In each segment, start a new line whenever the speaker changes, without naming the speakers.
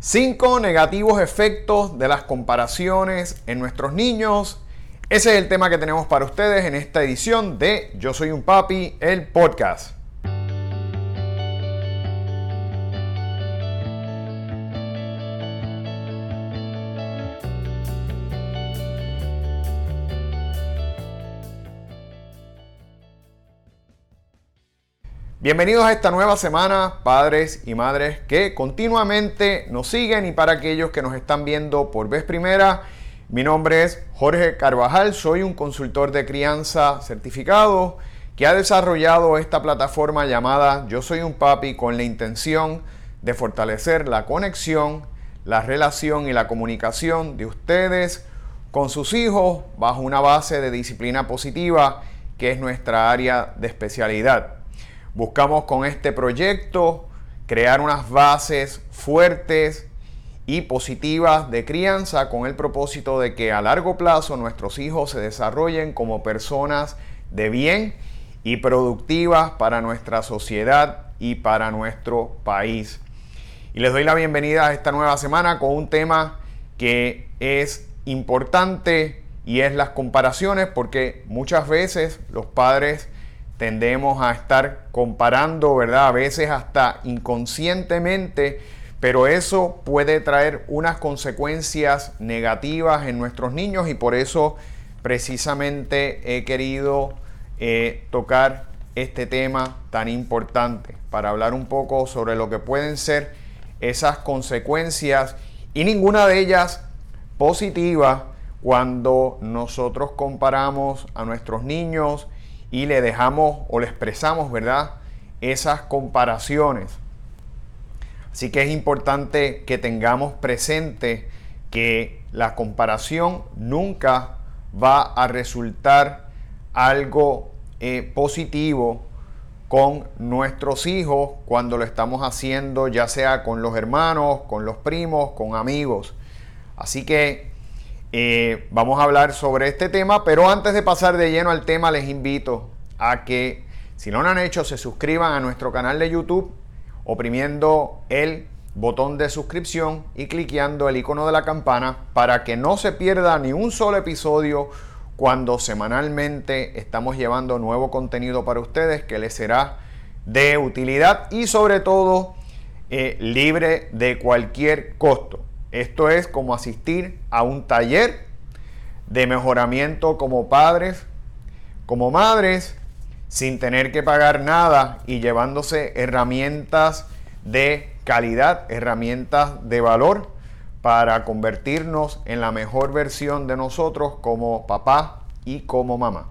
Cinco negativos efectos de las comparaciones en nuestros niños. Ese es el tema que tenemos para ustedes en esta edición de Yo Soy un Papi, el podcast. Bienvenidos a esta nueva semana, padres y madres que continuamente nos siguen y para aquellos que nos están viendo por vez primera, mi nombre es Jorge Carvajal, soy un consultor de crianza certificado que ha desarrollado esta plataforma llamada Yo Soy un Papi con la intención de fortalecer la conexión, la relación y la comunicación de ustedes con sus hijos bajo una base de disciplina positiva que es nuestra área de especialidad. Buscamos con este proyecto crear unas bases fuertes y positivas de crianza con el propósito de que a largo plazo nuestros hijos se desarrollen como personas de bien y productivas para nuestra sociedad y para nuestro país. Y les doy la bienvenida a esta nueva semana con un tema que es importante y es las comparaciones porque muchas veces los padres tendemos a estar comparando, ¿verdad? A veces hasta inconscientemente, pero eso puede traer unas consecuencias negativas en nuestros niños y por eso precisamente he querido eh, tocar este tema tan importante para hablar un poco sobre lo que pueden ser esas consecuencias y ninguna de ellas positiva cuando nosotros comparamos a nuestros niños y le dejamos o le expresamos, ¿verdad? Esas comparaciones. Así que es importante que tengamos presente que la comparación nunca va a resultar algo eh, positivo con nuestros hijos cuando lo estamos haciendo ya sea con los hermanos, con los primos, con amigos. Así que eh, vamos a hablar sobre este tema, pero antes de pasar de lleno al tema, les invito a que, si no lo han hecho, se suscriban a nuestro canal de YouTube oprimiendo el botón de suscripción y cliqueando el icono de la campana para que no se pierda ni un solo episodio cuando semanalmente estamos llevando nuevo contenido para ustedes que les será de utilidad y sobre todo eh, libre de cualquier costo. Esto es como asistir a un taller de mejoramiento como padres, como madres, sin tener que pagar nada y llevándose herramientas de calidad, herramientas de valor para convertirnos en la mejor versión de nosotros como papá y como mamá.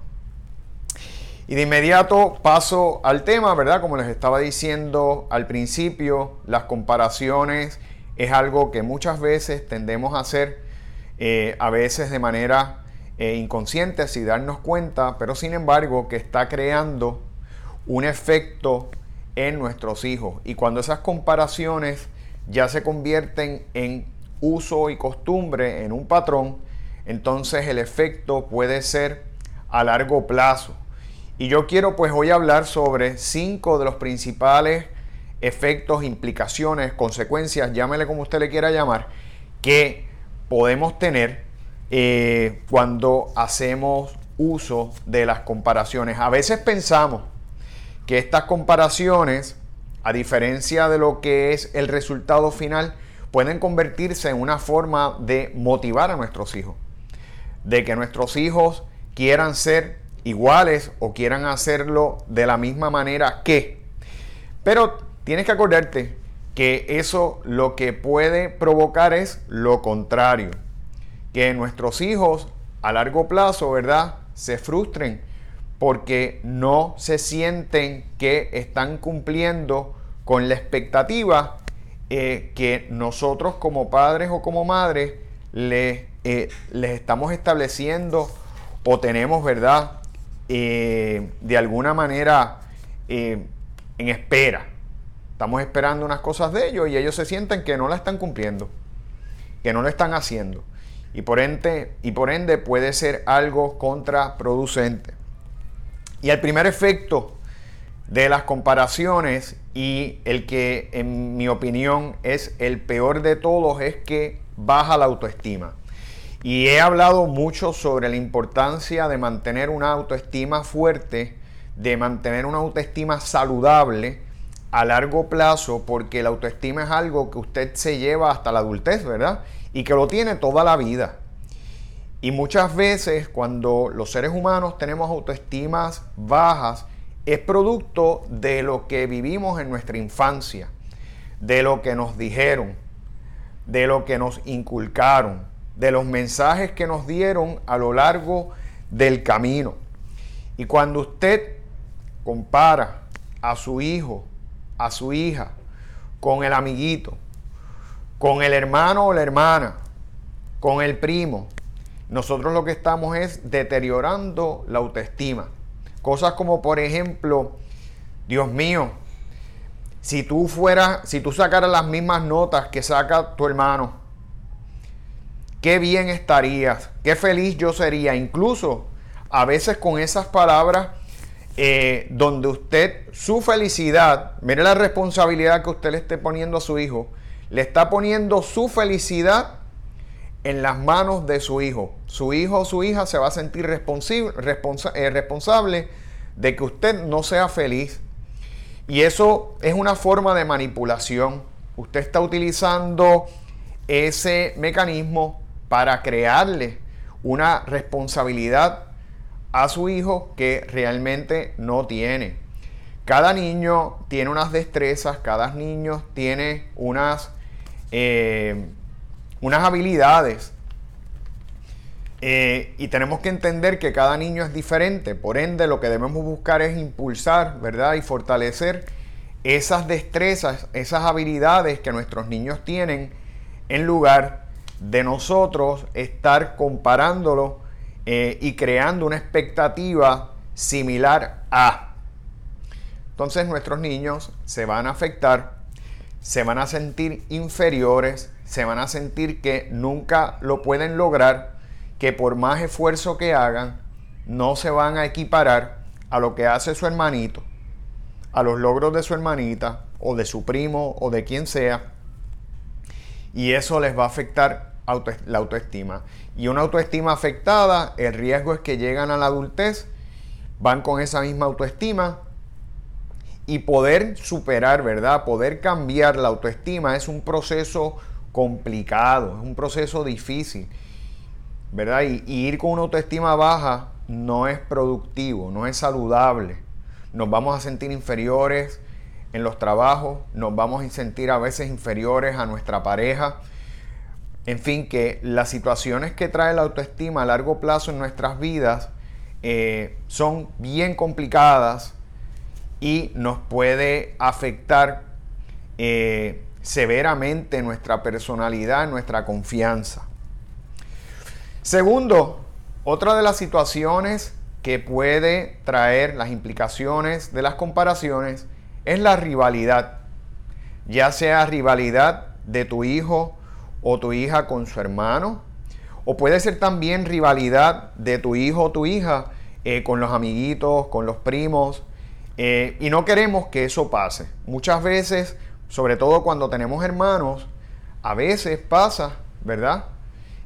Y de inmediato paso al tema, ¿verdad? Como les estaba diciendo al principio, las comparaciones es algo que muchas veces tendemos a hacer, eh, a veces de manera eh, inconsciente, sin darnos cuenta, pero sin embargo que está creando un efecto en nuestros hijos. Y cuando esas comparaciones ya se convierten en uso y costumbre, en un patrón, entonces el efecto puede ser a largo plazo. Y yo quiero pues hoy hablar sobre cinco de los principales efectos, implicaciones, consecuencias, llámele como usted le quiera llamar, que podemos tener eh, cuando hacemos uso de las comparaciones. A veces pensamos que estas comparaciones, a diferencia de lo que es el resultado final, pueden convertirse en una forma de motivar a nuestros hijos. De que nuestros hijos quieran ser iguales o quieran hacerlo de la misma manera que. Pero tienes que acordarte que eso lo que puede provocar es lo contrario. Que nuestros hijos a largo plazo, ¿verdad? Se frustren porque no se sienten que están cumpliendo con la expectativa eh, que nosotros como padres o como madres les, eh, les estamos estableciendo o tenemos, ¿verdad? Eh, de alguna manera en espera. Estamos esperando unas cosas de ellos y ellos se sienten que no la están cumpliendo, que no lo están haciendo. Y por ende, y por ende puede ser algo contraproducente. Y el primer efecto de las comparaciones y el que en mi opinión es el peor de todos es que baja la autoestima. Y he hablado mucho sobre la importancia de mantener una autoestima fuerte, de mantener una autoestima saludable a largo plazo, porque la autoestima es algo que usted se lleva hasta la adultez, ¿verdad? Y que lo tiene toda la vida. Y muchas veces cuando los seres humanos tenemos autoestimas bajas, es producto de lo que vivimos en nuestra infancia, de lo que nos dijeron, de lo que nos inculcaron, de los mensajes que nos dieron a lo largo del camino. Y cuando usted compara a su hijo, a su hija, con el amiguito, con el hermano o la hermana, con el primo, nosotros lo que estamos es deteriorando la autoestima. Cosas como, por ejemplo, Dios mío, si tú fueras, si tú sacaras las mismas notas que saca tu hermano, qué bien estarías, qué feliz yo sería. Incluso a veces con esas palabras, eh, donde usted, su felicidad, mire la responsabilidad que usted le esté poniendo a su hijo, le está poniendo su felicidad en las manos de su hijo. Su hijo o su hija se va a sentir eh, responsable de que usted no sea feliz. Y eso es una forma de manipulación. Usted está utilizando ese mecanismo para crearle una responsabilidad a su hijo que realmente no tiene. Cada niño tiene unas destrezas, cada niño tiene unas eh, unas habilidades. Eh, y tenemos que entender que cada niño es diferente. Por ende, lo que debemos buscar es impulsar, ¿verdad? Y fortalecer esas destrezas, esas habilidades que nuestros niños tienen, en lugar de nosotros estar comparándolo eh, y creando una expectativa similar a. Entonces nuestros niños se van a afectar, se van a sentir inferiores, se van a sentir que nunca lo pueden lograr, que por más esfuerzo que hagan, no se van a equiparar a lo que hace su hermanito, a los logros de su hermanita o de su primo o de quien sea. Y eso les va a afectar la autoestima. Y una autoestima afectada, el riesgo es que llegan a la adultez, van con esa misma autoestima y poder superar, ¿verdad? Poder cambiar la autoestima es un proceso complicado, es un proceso difícil, ¿verdad? Y, ir con una autoestima baja no es productivo, no es saludable. Nos vamos a sentir inferiores en los trabajos, nos vamos a sentir a veces inferiores a nuestra pareja. En fin, que las situaciones que trae la autoestima a largo plazo en nuestras vidas eh, son bien complicadas y nos puede afectar eh, severamente nuestra personalidad, nuestra confianza. Segundo, otra de las situaciones que puede traer las implicaciones de las comparaciones es la rivalidad, ya sea rivalidad de tu hijo o tu hija con su hermano, o puede ser también rivalidad de tu hijo o tu hija eh, con los amiguitos, con los primos, eh, y no queremos que eso pase. Muchas veces sobre todo cuando tenemos hermanos, a veces pasa, ¿verdad?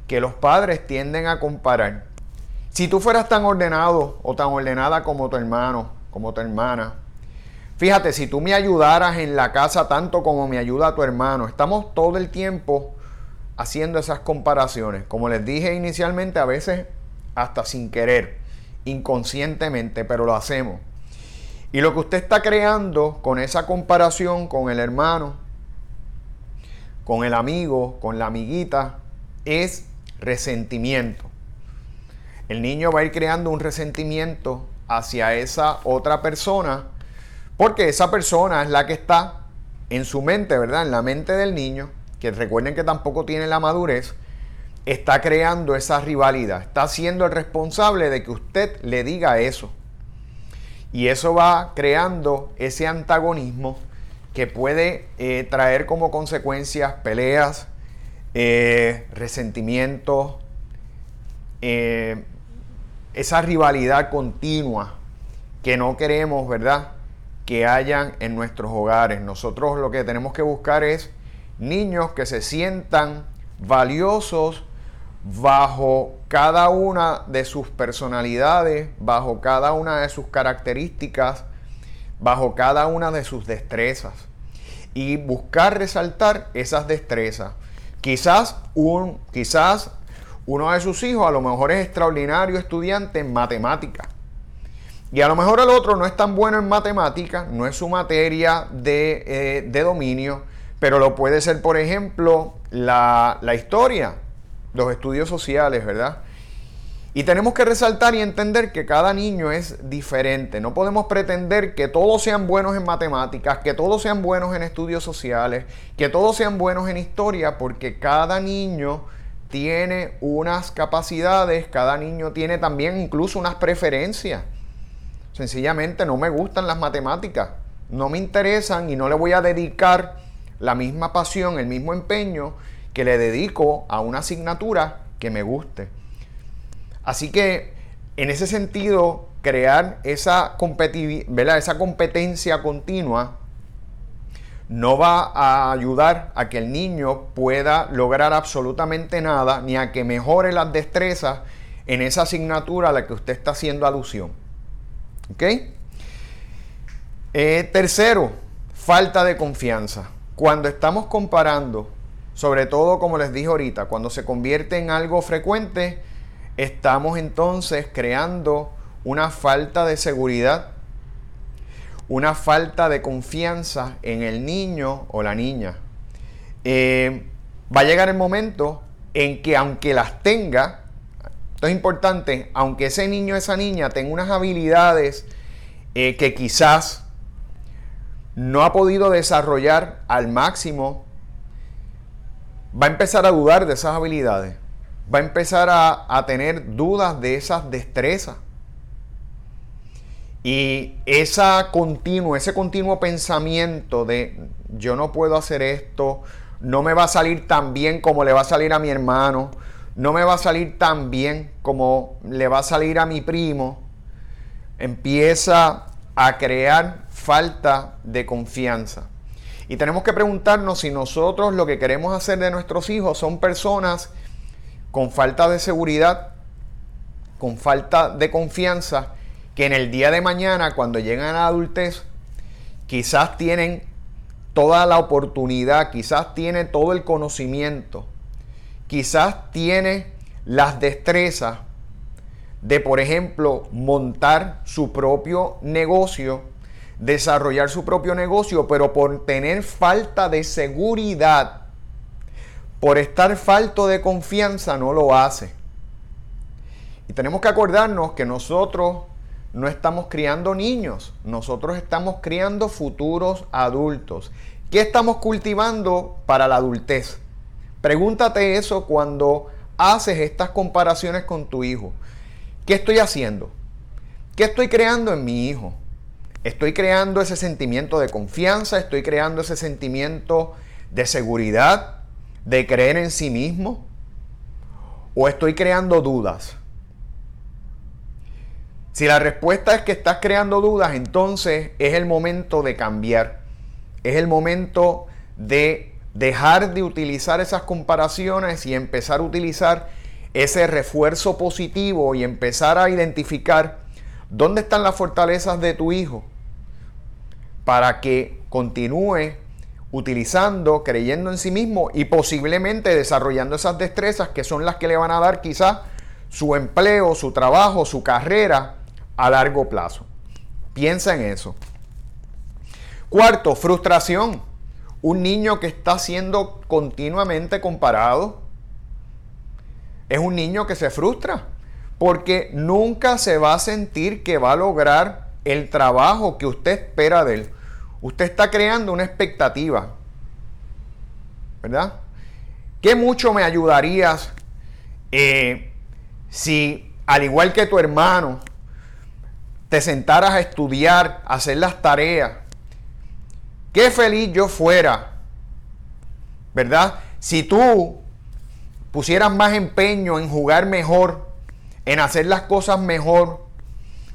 Que los padres tienden a comparar. Si tú fueras tan ordenado o tan ordenada como tu hermano, como tu hermana, fíjate, si tú me ayudaras en la casa tanto como me ayuda tu hermano, estamos todo el tiempo haciendo esas comparaciones. Como les dije inicialmente, a veces hasta sin querer, inconscientemente, pero lo hacemos. Y lo que usted está creando con esa comparación con el hermano, con el amigo, con la amiguita, es resentimiento. El niño va a ir creando un resentimiento hacia esa otra persona, porque esa persona es la que está en su mente, ¿verdad? En la mente del niño, que recuerden que tampoco tiene la madurez, está creando esa rivalidad, está siendo el responsable de que usted le diga eso. Y eso va creando ese antagonismo que puede eh, traer como consecuencias peleas, eh, resentimientos, eh, esa rivalidad continua que no queremos, ¿verdad? que hayan en nuestros hogares. Nosotros lo que tenemos que buscar es niños que se sientan valiosos bajo cada una de sus personalidades, bajo cada una de sus características, bajo cada una de sus destrezas. Y buscar resaltar esas destrezas. Quizás, un, quizás uno de sus hijos a lo mejor es extraordinario estudiante en matemáticas. Y a lo mejor el otro no es tan bueno en matemáticas, no es su materia de, eh, de dominio, pero lo puede ser, por ejemplo, la, la historia, los estudios sociales, ¿verdad? Y tenemos que resaltar y entender que cada niño es diferente. No podemos pretender que todos sean buenos en matemáticas, que todos sean buenos en estudios sociales, que todos sean buenos en historia, porque cada niño tiene unas capacidades, cada niño tiene también incluso unas preferencias. Sencillamente no me gustan las matemáticas, no me interesan y no le voy a dedicar la misma pasión, el mismo empeño que le dedico a una asignatura que me guste. Así que en ese sentido, crear esa, esa competencia continua no va a ayudar a que el niño pueda lograr absolutamente nada, ni a que mejore las destrezas en esa asignatura a la que usted está haciendo alusión. ¿Ok? Eh, tercero, falta de confianza. Cuando estamos comparando, sobre todo como les dije ahorita, cuando se convierte en algo frecuente, estamos entonces creando una falta de seguridad una falta de confianza en el niño o la niña. Eh, va a llegar el momento en que aunque las tenga, esto es importante, aunque ese niño o esa niña tenga unas habilidades eh, que quizás no ha podido desarrollar al máximo, va a empezar a dudar de esas habilidades, va a empezar a, tener dudas de esas destrezas. Y esa continuo, ese continuo pensamiento de yo no puedo hacer esto, no me va a salir tan bien como le va a salir a mi hermano, no me va a salir tan bien como le va a salir a mi primo, empieza a crear falta de confianza. Y tenemos que preguntarnos si nosotros lo que queremos hacer de nuestros hijos son personas con falta de seguridad, con falta de confianza que en el día de mañana, cuando llegan a la adultez, quizás tienen toda la oportunidad, quizás tiene todo el conocimiento, quizás tiene las destrezas de, por ejemplo, montar su propio negocio, desarrollar su propio negocio, pero por tener falta de seguridad, por estar falto de confianza, no lo hace. Y tenemos que acordarnos que nosotros no estamos criando niños, nosotros estamos criando futuros adultos. ¿Qué estamos cultivando para la adultez? Pregúntate eso cuando haces estas comparaciones con tu hijo. ¿Qué estoy haciendo? ¿Qué estoy creando en mi hijo? ¿Estoy creando ese sentimiento de confianza? ¿Estoy creando ese sentimiento de seguridad? ¿De creer en sí mismo? ¿O estoy creando dudas? Si la respuesta es que estás creando dudas, entonces es el momento de cambiar. Es el momento de dejar de utilizar esas comparaciones y empezar a utilizar ese refuerzo positivo y empezar a identificar dónde están las fortalezas de tu hijo para que continúe utilizando, creyendo en sí mismo y posiblemente desarrollando esas destrezas que son las que le van a dar quizás su empleo, su trabajo, su carrera a largo plazo. Piensa en eso. Cuarto, frustración. Un niño que está siendo continuamente comparado es un niño que se frustra porque nunca se va a sentir que va a lograr el trabajo que usted espera de él. Usted está creando una expectativa. ¿Verdad? ¿Qué mucho me ayudarías eh, si, al igual que tu hermano, te sentaras a estudiar, a hacer las tareas. Qué feliz yo fuera, ¿verdad? Si tú pusieras más empeño en jugar mejor, en hacer las cosas mejor,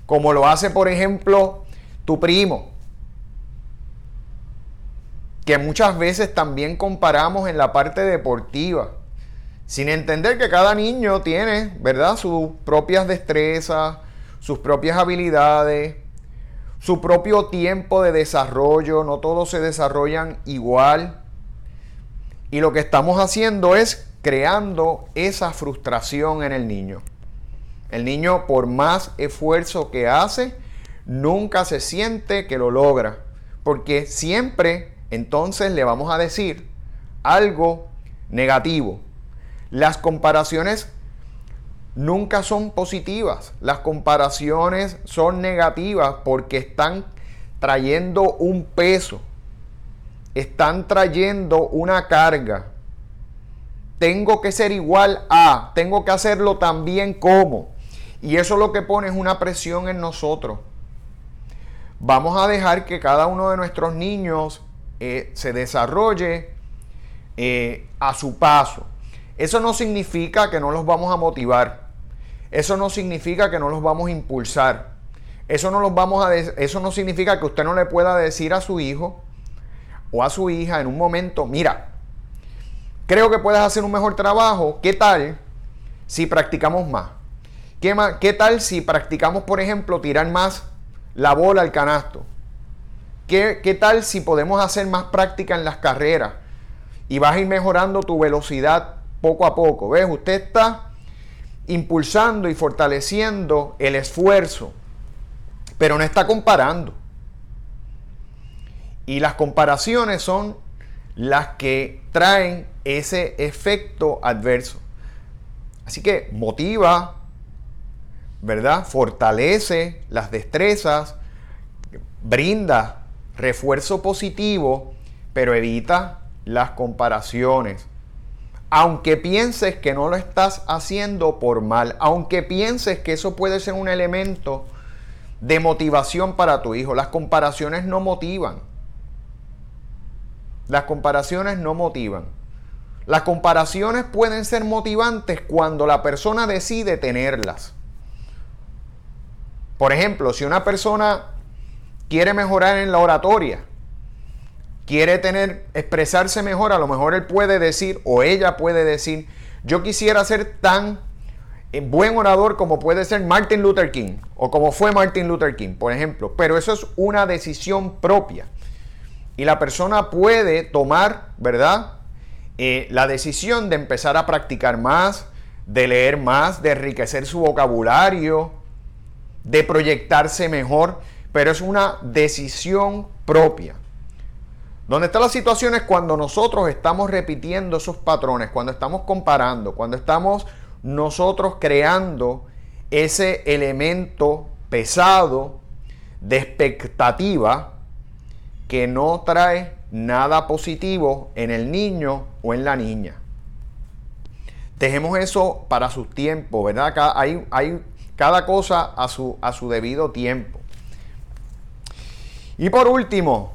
como lo hace, por ejemplo, tu primo, que muchas veces también comparamos en la parte deportiva, sin entender que cada niño tiene, ¿verdad?, sus propias destrezas, sus propias habilidades, su propio tiempo de desarrollo, no todos se desarrollan igual. Y lo que estamos haciendo es creando esa frustración en el niño. El niño, por más esfuerzo que hace, nunca se siente que lo logra, porque siempre entonces le vamos a decir algo negativo. Las comparaciones nunca son positivas. Las comparaciones son negativas porque están trayendo un peso, están trayendo una carga. Tengo que ser igual a, tengo que hacerlo también como. Y eso lo que pone es una presión en nosotros. Vamos a dejar que cada uno de nuestros niños eh, se desarrolle eh, a su paso. Eso no significa que no los vamos a motivar. Eso no significa que no los vamos a impulsar. Eso no, los vamos a eso no significa que usted no le pueda decir a su hijo o a su hija en un momento, mira, creo que puedes hacer un mejor trabajo. ¿Qué tal si practicamos más? ¿Qué, ¿Qué tal si practicamos, por ejemplo, tirar más la bola al canasto? ¿Qué, ¿Qué tal si podemos hacer más práctica en las carreras? Y vas a ir mejorando tu velocidad poco a poco. ¿Ves? Usted está impulsando y fortaleciendo el esfuerzo, pero no está comparando. Y las comparaciones son las que traen ese efecto adverso. Así que motiva, ¿verdad? Fortalece las destrezas, brinda refuerzo positivo, pero evita las comparaciones aunque pienses que no lo estás haciendo por mal, aunque pienses que eso puede ser un elemento de motivación para tu hijo, las comparaciones no motivan. Las comparaciones no motivan. Las comparaciones pueden ser motivantes cuando la persona decide tenerlas. Por ejemplo, si una persona quiere mejorar en la oratoria, quiere tener, expresarse mejor, a lo mejor él puede decir o ella puede decir, yo quisiera ser tan eh, buen orador como puede ser Martin Luther King o como fue Martin Luther King, por ejemplo. Pero eso es una decisión propia. Y la persona puede tomar, ¿verdad? Eh, la decisión de empezar a practicar más, de leer más, de enriquecer su vocabulario, de proyectarse mejor, pero es una decisión propia. Donde está la situación es cuando nosotros estamos repitiendo esos patrones, cuando estamos comparando, cuando estamos nosotros creando ese elemento pesado de expectativa que no trae nada positivo en el niño o en la niña. Dejemos eso para su tiempo, ¿verdad? hay, hay cada cosa a su debido tiempo. Y por último,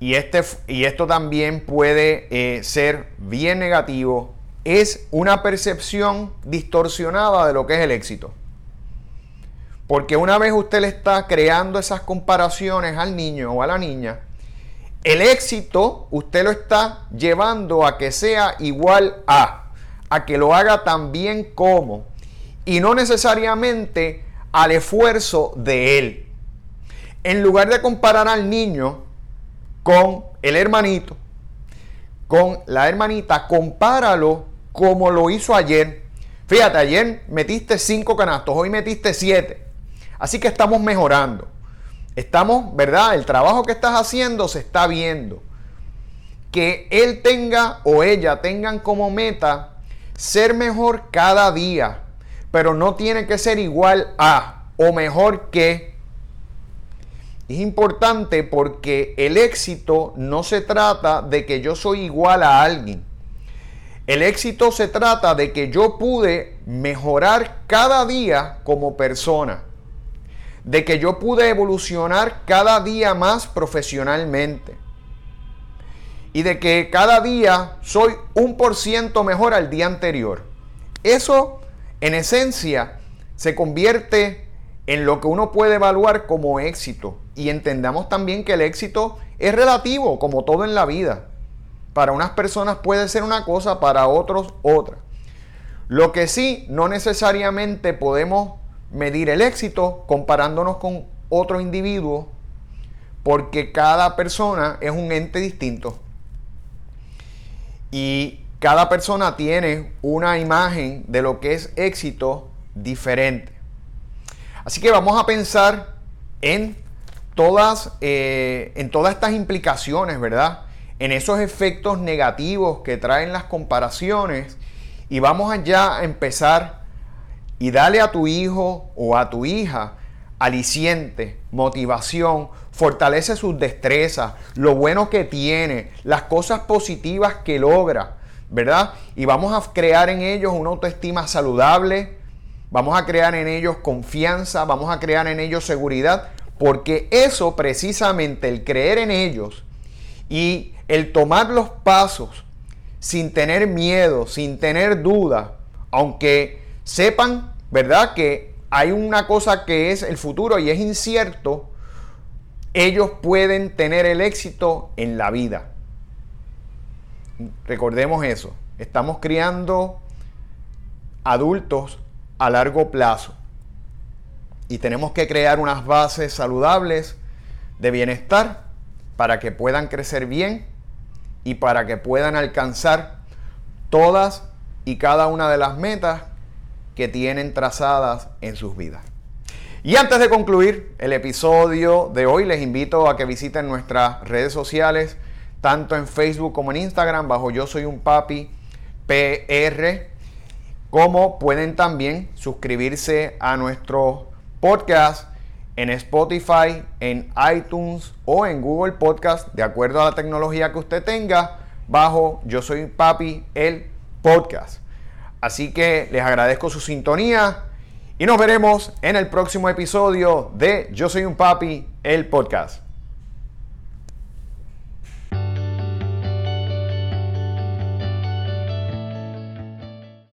y, este, y esto también puede eh, ser bien negativo, es una percepción distorsionada de lo que es el éxito. Porque una vez usted le está creando esas comparaciones al niño o a la niña, el éxito usted lo está llevando a que sea igual a, a que lo haga tan bien como, y no necesariamente al esfuerzo de él. En lugar de comparar al niño con el hermanito, con la hermanita, compáralo como lo hizo ayer. Fíjate, ayer metiste cinco canastos, hoy metiste siete. Así que estamos mejorando. Estamos, ¿verdad? El trabajo que estás haciendo se está viendo. Que él tenga o ella tengan como meta ser mejor cada día. Pero no tiene que ser igual a o mejor que es importante porque el éxito no se trata de que yo soy igual a alguien. El éxito se trata de que yo pude mejorar cada día como persona. De que yo pude evolucionar cada día más profesionalmente. Y de que cada día soy un por ciento mejor al día anterior. Eso, en esencia, se convierte en lo que uno puede evaluar como éxito y entendamos también que el éxito es relativo, como todo en la vida. Para unas personas puede ser una cosa, para otros otra. Lo que sí, no necesariamente podemos medir el éxito comparándonos con otro individuo, porque cada persona es un ente distinto. Y cada persona tiene una imagen de lo que es éxito diferente. Así que vamos a pensar en todas, eh, en todas estas implicaciones, ¿verdad? En esos efectos negativos que traen las comparaciones. Y vamos allá a empezar y dale a tu hijo o a tu hija aliciente, motivación, fortalece sus destrezas, lo bueno que tiene, las cosas positivas que logra, ¿verdad? Y vamos a crear en ellos una autoestima saludable, vamos a crear en ellos confianza, vamos a crear en ellos seguridad, porque eso precisamente, el creer en ellos y el tomar los pasos sin tener miedo, sin tener duda, aunque sepan, ¿verdad? Que hay una cosa que es el futuro y es incierto, ellos pueden tener el éxito en la vida. Recordemos eso. Estamos criando adultos a largo plazo y tenemos que crear unas bases saludables de bienestar para que puedan crecer bien y para que puedan alcanzar todas y cada una de las metas que tienen trazadas en sus vidas. Y antes de concluir el episodio de hoy, les invito a que visiten nuestras redes sociales, tanto en Facebook como en Instagram, bajo Yo Soy un Papi PR, como pueden también suscribirse a nuestro podcast en Spotify, en iTunes o en Google Podcast, de acuerdo a la tecnología que usted tenga, bajo Yo Soy Papi, el podcast. Así que les agradezco su sintonía y nos veremos en el próximo episodio de Yo Soy un Papi, el podcast.